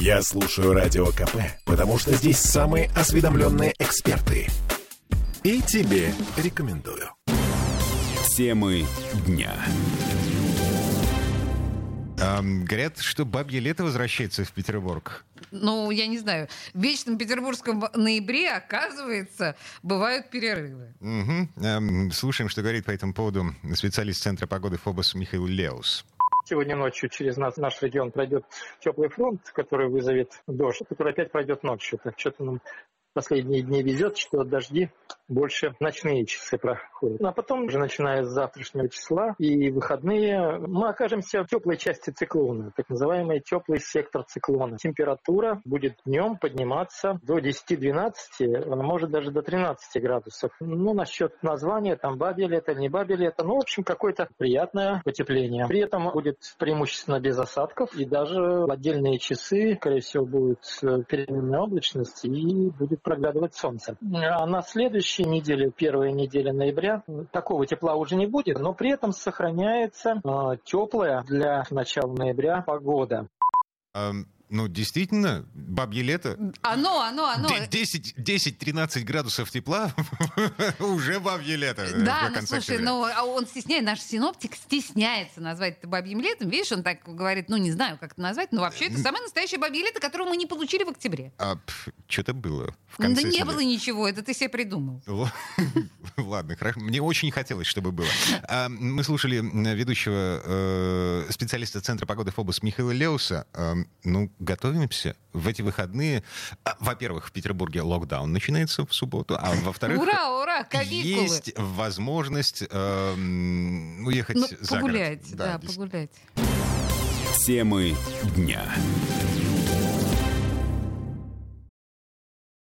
Я слушаю Радио КП, потому что здесь самые осведомленные эксперты. И тебе рекомендую. Темы дня. Ам, говорят, что бабье лето возвращается в Петербург. Ну, я не знаю. В Вечном Петербургском ноябре, оказывается, бывают перерывы. Мгм. Ам, слушаем, что говорит по этому поводу специалист Центра погоды ФОБОС Михаил Леус. Сегодня ночью через нас, наш регион пройдет теплый фронт, который вызовет дождь, который опять пройдет ночью. Так что-то нам последние дни везет, что дожди больше ночные часы проходят. А потом, уже начиная с завтрашнего числа и выходные, мы окажемся в теплой части циклона, так называемый теплый сектор циклона. Температура будет днем подниматься до 10-12, а может даже до 13 градусов. Ну, насчет названия, там бабе лето, не бабе лето, ну, в общем, какое-то приятное потепление. При этом будет преимущественно без осадков, и даже в отдельные часы, скорее всего, будет э, переменная облачность и будет проглядывать солнце. А на следующей неделе, первая неделя ноября, такого тепла уже не будет, но при этом сохраняется э, теплая для начала ноября погода. Ам, ну, действительно, бабье лето. Оно, оно, оно. Де- 10 10-13 градусов тепла уже бабье лето. э, Да, ну слушай, ну а он стесняет, наш синоптик стесняется назвать это бабьим летом. Видишь, он так говорит, ну не знаю, как это назвать, но вообще это самое настоящее бабье лето, которое мы не получили в октябре. А, что-то было в конце да не было ничего, это ты себе придумал. Ладно, хорошо. Мне очень хотелось, чтобы было. А, Мы слушали ведущего э, специалиста Центра погоды ФОБОС Михаила Леуса. А, Ну, готовимся в эти выходные. А, Во-первых, в Петербурге локдаун начинается в субботу, а во-вторых, Ура, ура, каникулы. есть возможность э, уехать Ну, за город. погулять, да, действительно. погулять. Темы дня.